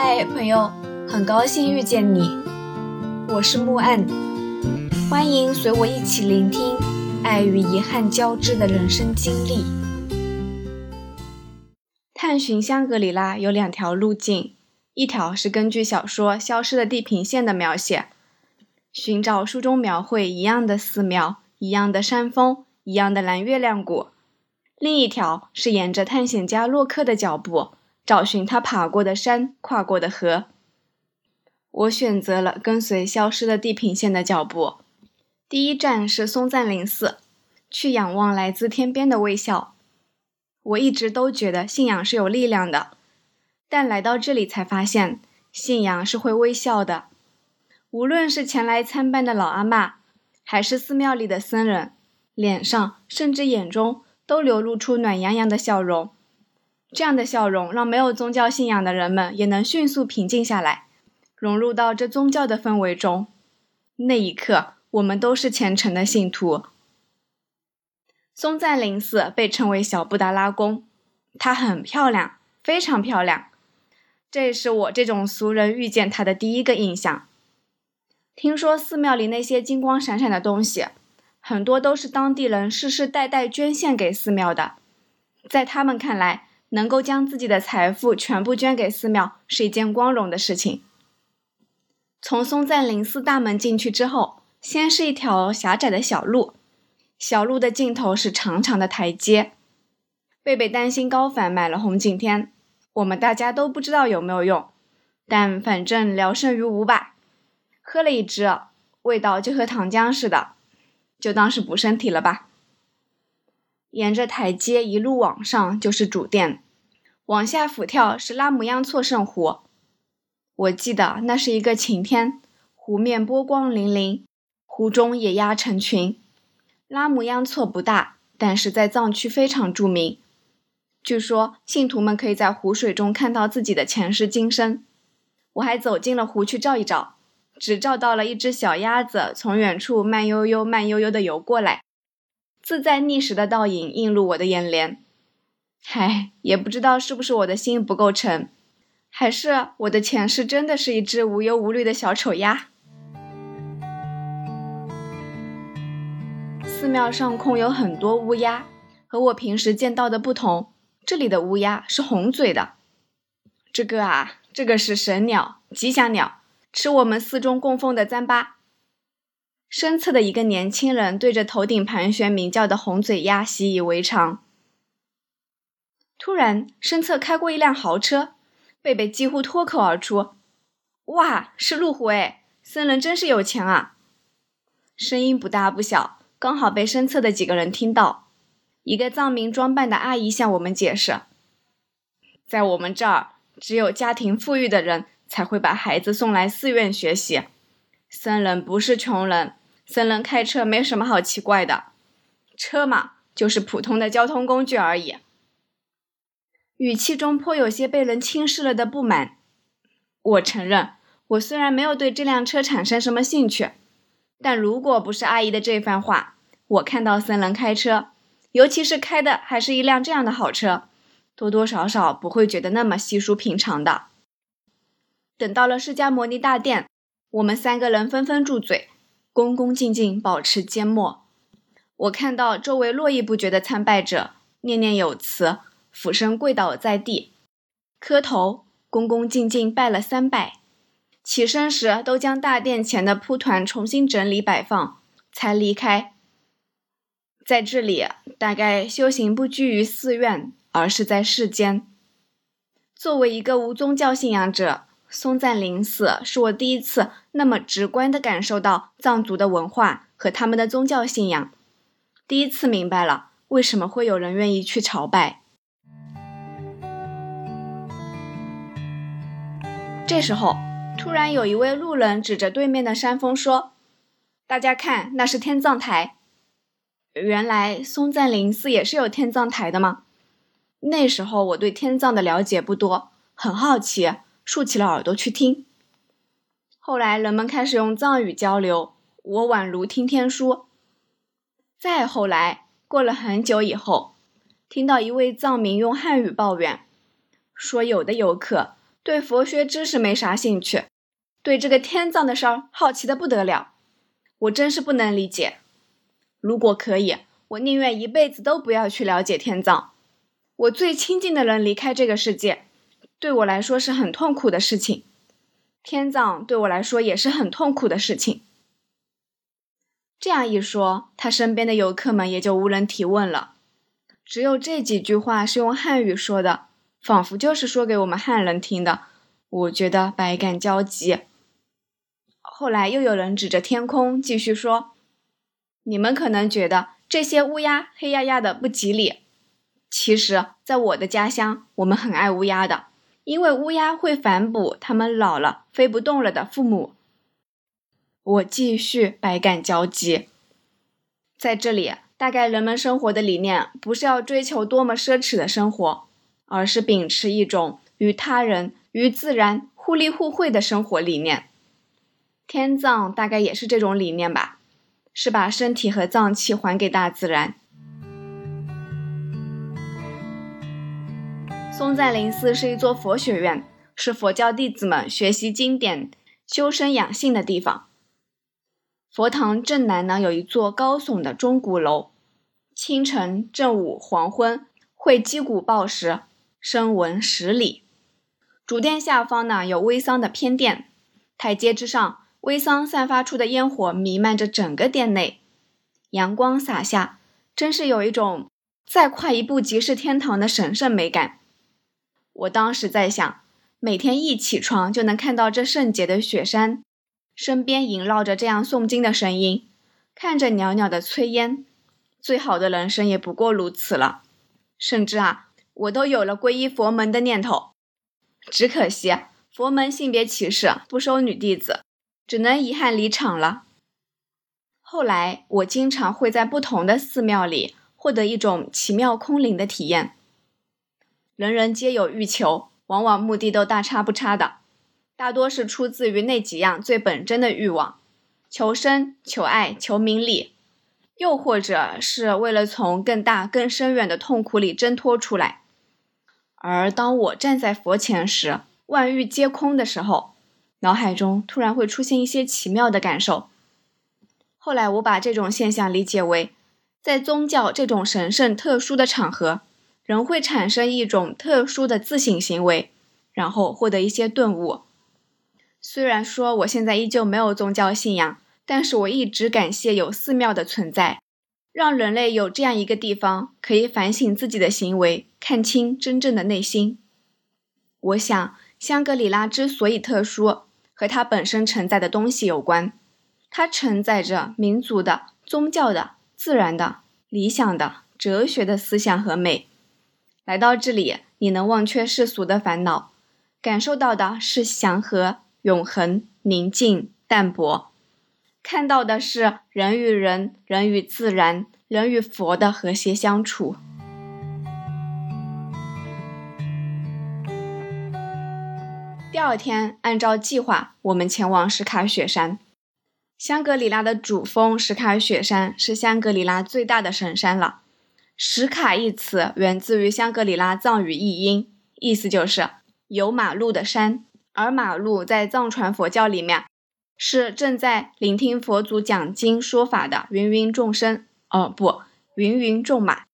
嗨，朋友，很高兴遇见你，我是木岸，欢迎随我一起聆听爱与遗憾交织的人生经历。探寻香格里拉有两条路径，一条是根据小说《消失的地平线》的描写，寻找书中描绘一样的寺庙、一样的山峰、一样的蓝月亮谷；另一条是沿着探险家洛克的脚步。找寻他爬过的山，跨过的河。我选择了跟随消失的地平线的脚步。第一站是松赞林寺，去仰望来自天边的微笑。我一直都觉得信仰是有力量的，但来到这里才发现，信仰是会微笑的。无论是前来参拜的老阿妈，还是寺庙里的僧人，脸上甚至眼中都流露出暖洋洋的笑容。这样的笑容让没有宗教信仰的人们也能迅速平静下来，融入到这宗教的氛围中。那一刻，我们都是虔诚的信徒。松赞林寺被称为小布达拉宫，它很漂亮，非常漂亮。这是我这种俗人遇见它的第一个印象。听说寺庙里那些金光闪闪的东西，很多都是当地人世世代代捐献给寺庙的，在他们看来。能够将自己的财富全部捐给寺庙是一件光荣的事情。从松赞林寺大门进去之后，先是一条狭窄的小路，小路的尽头是长长的台阶。贝贝担心高反买了红景天，我们大家都不知道有没有用，但反正聊胜于无吧。喝了一支，味道就和糖浆似的，就当是补身体了吧。沿着台阶一路往上就是主殿，往下俯眺是拉姆央措圣湖。我记得那是一个晴天，湖面波光粼粼，湖中野鸭成群。拉姆央措不大，但是在藏区非常著名。据说信徒们可以在湖水中看到自己的前世今生。我还走进了湖去照一照，只照到了一只小鸭子从远处慢悠悠、慢悠悠地游过来。自在觅食的倒影映入我的眼帘，唉，也不知道是不是我的心不够沉，还是我的前世真的是一只无忧无虑的小丑鸭。寺庙上空有很多乌鸦，和我平时见到的不同，这里的乌鸦是红嘴的。这个啊，这个是神鸟，吉祥鸟，吃我们寺中供奉的糌粑。身侧的一个年轻人对着头顶盘旋鸣叫的红嘴鸭习以为常。突然，身侧开过一辆豪车，贝贝几乎脱口而出：“哇，是路虎哎！僧人真是有钱啊！”声音不大不小，刚好被身侧的几个人听到。一个藏民装扮的阿姨向我们解释：“在我们这儿，只有家庭富裕的人才会把孩子送来寺院学习。僧人不是穷人。”僧人开车没什么好奇怪的，车嘛，就是普通的交通工具而已。语气中颇有些被人轻视了的不满。我承认，我虽然没有对这辆车产生什么兴趣，但如果不是阿姨的这番话，我看到僧人开车，尤其是开的还是一辆这样的好车，多多少少不会觉得那么稀疏平常的。等到了释迦牟尼大殿，我们三个人纷纷住嘴。恭恭敬敬，保持缄默。我看到周围络绎不绝的参拜者，念念有词，俯身跪倒在地，磕头，恭恭敬敬拜了三拜。起身时，都将大殿前的蒲团重新整理摆放，才离开。在这里，大概修行不拘于寺院，而是在世间。作为一个无宗教信仰者。松赞林寺是我第一次那么直观地感受到藏族的文化和他们的宗教信仰，第一次明白了为什么会有人愿意去朝拜。这时候，突然有一位路人指着对面的山峰说：“大家看，那是天葬台。”原来松赞林寺也是有天葬台的吗？那时候我对天葬的了解不多，很好奇。竖起了耳朵去听。后来人们开始用藏语交流，我宛如听天书。再后来，过了很久以后，听到一位藏民用汉语抱怨，说有的游客对佛学知识没啥兴趣，对这个天葬的事儿好奇的不得了。我真是不能理解。如果可以，我宁愿一辈子都不要去了解天葬。我最亲近的人离开这个世界，对我来说是很痛苦的事情。天葬对我来说也是很痛苦的事情。这样一说，他身边的游客们也就无人提问了。只有这几句话是用汉语说的，仿佛就是说给我们汉人听的。我觉得百感交集。后来又有人指着天空继续说：“你们可能觉得这些乌鸦黑压压的不吉利，其实，在我的家乡，我们很爱乌鸦的，因为乌鸦会反哺他们老了飞不动了的父母。”我继续百感交集。在这里，大概人们生活的理念不是要追求多么奢侈的生活，而是秉持一种与他人、与自然互利互惠的生活理念。天葬大概也是这种理念吧，是把身体和脏器还给大自然。松赞林寺是一座佛学院，是佛教弟子们学习经典、修身养性的地方。佛堂正南呢有一座高耸的钟鼓楼，清晨、正午、黄昏会击鼓报时，声闻十里。主殿下方呢有微桑的偏殿，台阶之上。微桑散发出的烟火弥漫着整个殿内，阳光洒下，真是有一种再跨一步即是天堂的神圣美感。我当时在想，每天一起床就能看到这圣洁的雪山，身边萦绕着这样诵经的声音，看着袅袅的炊烟，最好的人生也不过如此了。甚至啊，我都有了皈依佛门的念头，只可惜佛门性别歧视，不收女弟子。只能遗憾离场了。后来，我经常会在不同的寺庙里获得一种奇妙空灵的体验。人人皆有欲求，往往目的都大差不差的，大多是出自于那几样最本真的欲望：求生、求爱、求名利，又或者是为了从更大、更深远的痛苦里挣脱出来。而当我站在佛前时，万欲皆空的时候。脑海中突然会出现一些奇妙的感受。后来我把这种现象理解为，在宗教这种神圣特殊的场合，人会产生一种特殊的自省行为，然后获得一些顿悟。虽然说我现在依旧没有宗教信仰，但是我一直感谢有寺庙的存在，让人类有这样一个地方可以反省自己的行为，看清真正的内心。我想，香格里拉之所以特殊。和它本身承载的东西有关，它承载着民族的、宗教的、自然的、理想的、哲学的思想和美。来到这里，你能忘却世俗的烦恼，感受到的是祥和、永恒、宁静、淡泊，看到的是人与人、人与自然、人与佛的和谐相处。第二天，按照计划，我们前往石卡雪山。香格里拉的主峰石卡雪山是香格里拉最大的神山了。石卡一词源自于香格里拉藏语译音，意思就是有马路的山。而马路在藏传佛教里面是正在聆听佛祖讲经说法的芸芸众生，哦不，芸芸众马。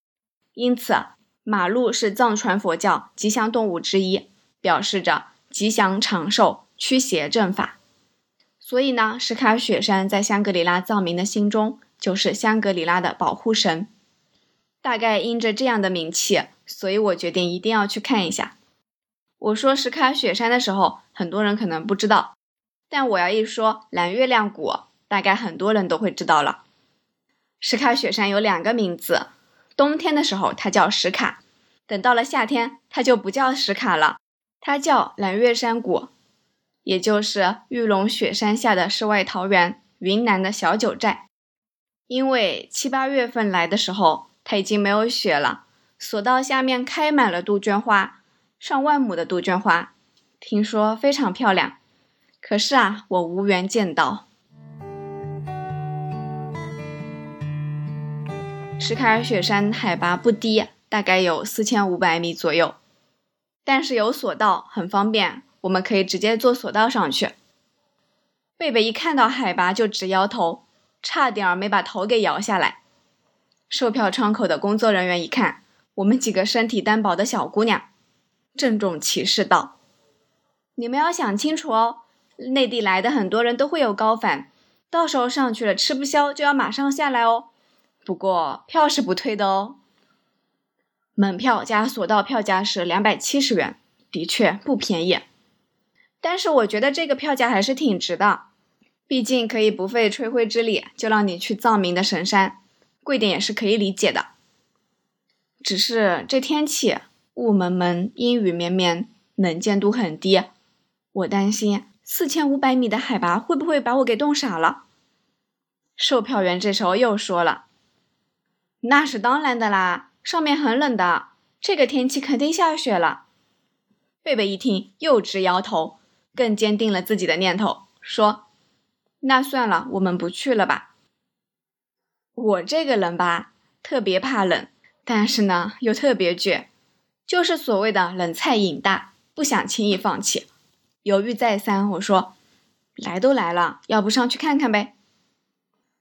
因此，马路是藏传佛教吉祥动物之一，表示着。吉祥长寿、驱邪正法，所以呢，石卡雪山在香格里拉藏民的心中就是香格里拉的保护神。大概因着这样的名气，所以我决定一定要去看一下。我说石卡雪山的时候，很多人可能不知道，但我要一说蓝月亮谷，大概很多人都会知道了。石卡雪山有两个名字，冬天的时候它叫石卡，等到了夏天，它就不叫石卡了。它叫蓝月山谷，也就是玉龙雪山下的世外桃源，云南的小九寨。因为七八月份来的时候，它已经没有雪了，索道下面开满了杜鹃花，上万亩的杜鹃花，听说非常漂亮。可是啊，我无缘见到。石卡尔雪山海拔不低，大概有四千五百米左右。但是有索道很方便，我们可以直接坐索道上去。贝贝一看到海拔就直摇头，差点没把头给摇下来。售票窗口的工作人员一看，我们几个身体单薄的小姑娘，郑重其事道：“你们要想清楚哦，内地来的很多人都会有高反，到时候上去了吃不消就要马上下来哦。不过票是不退的哦。门票加索道票价是两百七十元，的确不便宜。但是我觉得这个票价还是挺值的，毕竟可以不费吹灰之力就让你去藏民的神山。”贵点也是可以理解的，只是这天气雾蒙蒙、阴雨绵绵，能见度很低，我担心四千五百米的海拔会不会把我给冻傻了。售票员这时候又说了：“那是当然的啦，上面很冷的，这个天气肯定下雪了。”贝贝一听又直摇头，更坚定了自己的念头，说：“那算了，我们不去了吧。”我这个人吧，特别怕冷，但是呢又特别倔，就是所谓的冷菜瘾大，不想轻易放弃。犹豫再三，我说：“来都来了，要不上去看看呗？”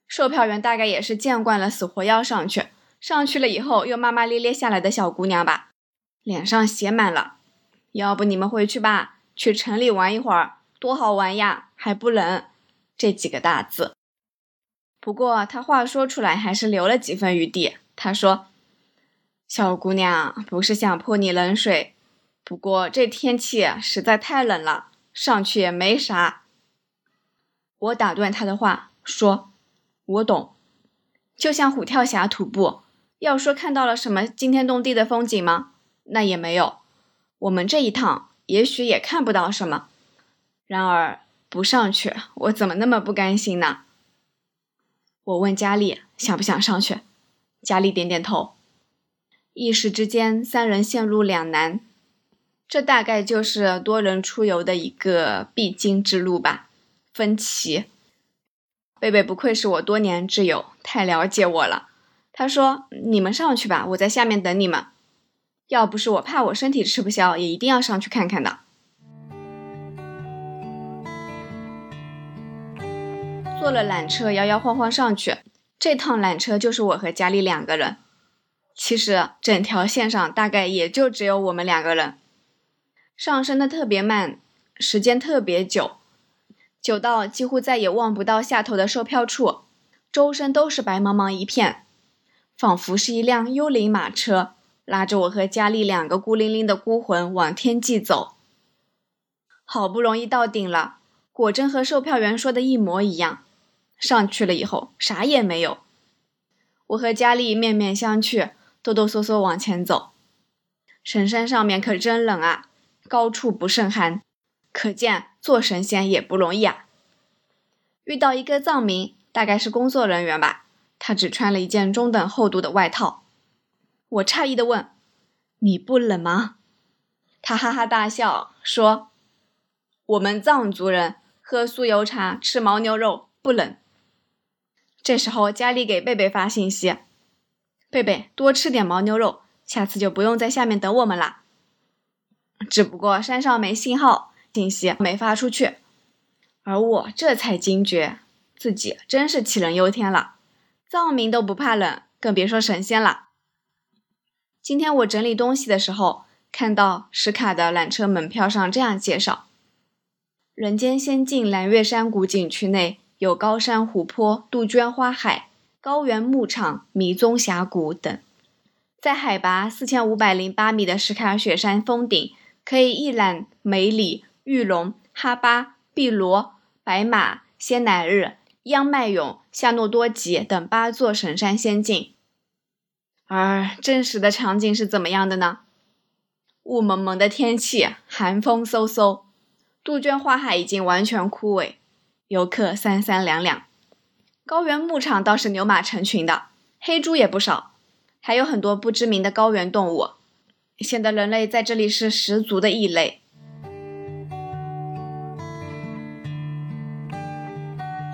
售票员大概也是见惯了死活要上去，上去了以后又骂骂咧咧下来的小姑娘吧，脸上写满了：“要不你们回去吧，去城里玩一会儿，多好玩呀，还不冷。”这几个大字。不过他话说出来还是留了几分余地。他说：“小姑娘，不是想泼你冷水，不过这天气实在太冷了，上去也没啥。”我打断他的话说：“我懂，就像虎跳峡徒步，要说看到了什么惊天动地的风景吗？那也没有。我们这一趟也许也看不到什么。然而不上去，我怎么那么不甘心呢？”我问佳丽想不想上去，佳丽点点头。一时之间，三人陷入两难。这大概就是多人出游的一个必经之路吧，分歧。贝贝不愧是我多年挚友，太了解我了。他说：“你们上去吧，我在下面等你们。要不是我怕我身体吃不消，也一定要上去看看的。”坐了缆车，摇摇晃晃上去。这趟缆车就是我和佳丽两个人。其实整条线上大概也就只有我们两个人。上升的特别慢，时间特别久，久到几乎再也望不到下头的售票处，周身都是白茫茫一片，仿佛是一辆幽灵马车，拉着我和佳丽两个孤零零的孤魂往天际走。好不容易到顶了，果真和售票员说的一模一样。上去了以后，啥也没有。我和佳丽面面相觑，哆哆嗦嗦往前走。神山上面可真冷啊，高处不胜寒，可见做神仙也不容易啊。遇到一个藏民，大概是工作人员吧，他只穿了一件中等厚度的外套。我诧异的问：“你不冷吗？”他哈哈大笑说：“我们藏族人喝酥油茶，吃牦牛肉，不冷。”这时候，佳丽给贝贝发信息：“贝贝，多吃点牦牛肉，下次就不用在下面等我们啦。”只不过山上没信号，信息没发出去。而我这才惊觉，自己真是杞人忧天了。藏民都不怕冷，更别说神仙了。今天我整理东西的时候，看到石卡的缆车门票上这样介绍：“人间仙境蓝月山谷景区内。”有高山、湖泊、杜鹃花海、高原牧场、迷踪峡谷等，在海拔四千五百零八米的石卡雪山峰顶，可以一览梅里、玉龙、哈巴、碧罗、白马、仙乃日、央麦勇、夏诺多吉等八座神山仙境。而真实的场景是怎么样的呢？雾蒙蒙的天气，寒风嗖嗖，杜鹃花海已经完全枯萎。游客三三两两，高原牧场倒是牛马成群的，黑猪也不少，还有很多不知名的高原动物，显得人类在这里是十足的异类。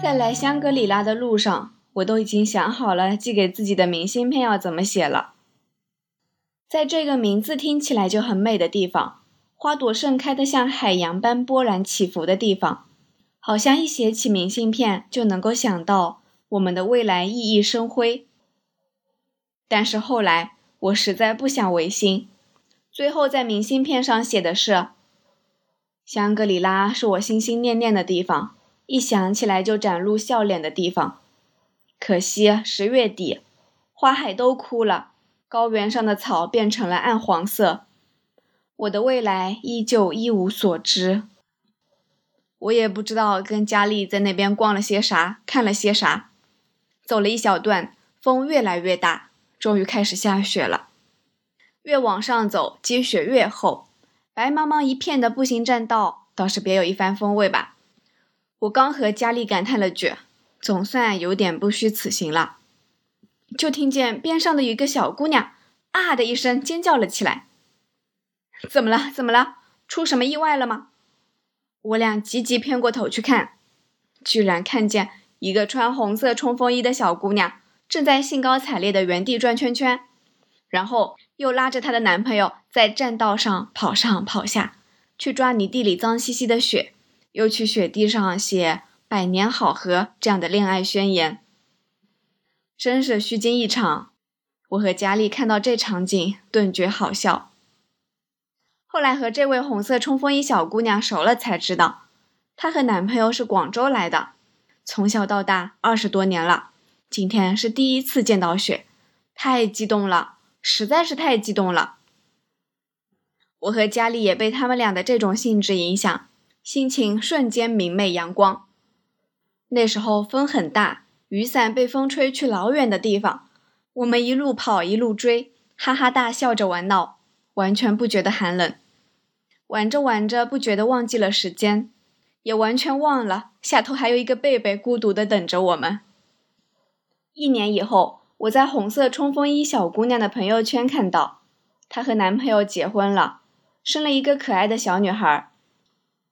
在来香格里拉的路上，我都已经想好了寄给自己的明信片要怎么写了。在这个名字听起来就很美的地方，花朵盛开的像海洋般波澜起伏的地方，好像一写起明信片就能够想到我们的未来熠熠生辉。但是后来我实在不想违心，最后在明信片上写的是：“香格里拉是我心心念念的地方，一想起来就展露笑脸的地方。可惜十月底，花海都枯了，高原上的草变成了暗黄色，我的未来依旧一无所知。我也不知道跟佳丽在那边逛了些啥，看了些啥。走了一小段，风越来越大。”终于开始下雪了，越往上走，积雪越厚，白茫茫一片的步行栈道倒是别有一番风味吧。我刚和佳丽感叹了句，总算有点不虚此行了，就听见边上的一个小姑娘啊的一声尖叫了起来。怎么了？怎么了？出什么意外了吗？我俩急急偏过头去看，居然看见一个穿红色冲锋衣的小姑娘。正在兴高采烈的原地转圈圈，然后又拉着她的男朋友在栈道上跑上跑下，去抓泥地里脏兮兮的雪，又去雪地上写“百年好合”这样的恋爱宣言，真是虚惊一场。我和佳丽看到这场景，顿觉好笑。后来和这位红色冲锋衣小姑娘熟了，才知道，她和男朋友是广州来的，从小到大二十多年了。今天是第一次见到雪，太激动了，实在是太激动了。我和佳丽也被他们俩的这种兴致影响，心情瞬间明媚阳光。那时候风很大，雨伞被风吹去老远的地方，我们一路跑一路追，哈哈大笑着玩闹，完全不觉得寒冷。玩着玩着，不觉得忘记了时间，也完全忘了下头还有一个贝贝孤独的等着我们。一年以后，我在红色冲锋衣小姑娘的朋友圈看到，她和男朋友结婚了，生了一个可爱的小女孩。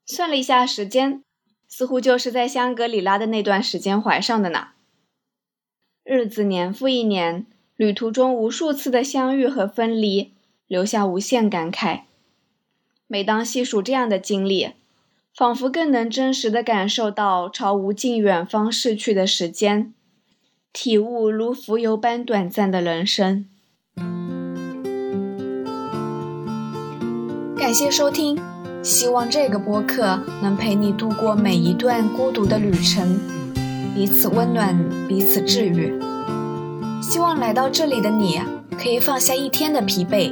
算了一下时间，似乎就是在香格里拉的那段时间怀上的呢。日子年复一年，旅途中无数次的相遇和分离，留下无限感慨。每当细数这样的经历，仿佛更能真实的感受到朝无尽远方逝去的时间。体悟如浮游般短暂的人生。感谢收听，希望这个播客能陪你度过每一段孤独的旅程，彼此温暖，彼此治愈。希望来到这里的你可以放下一天的疲惫，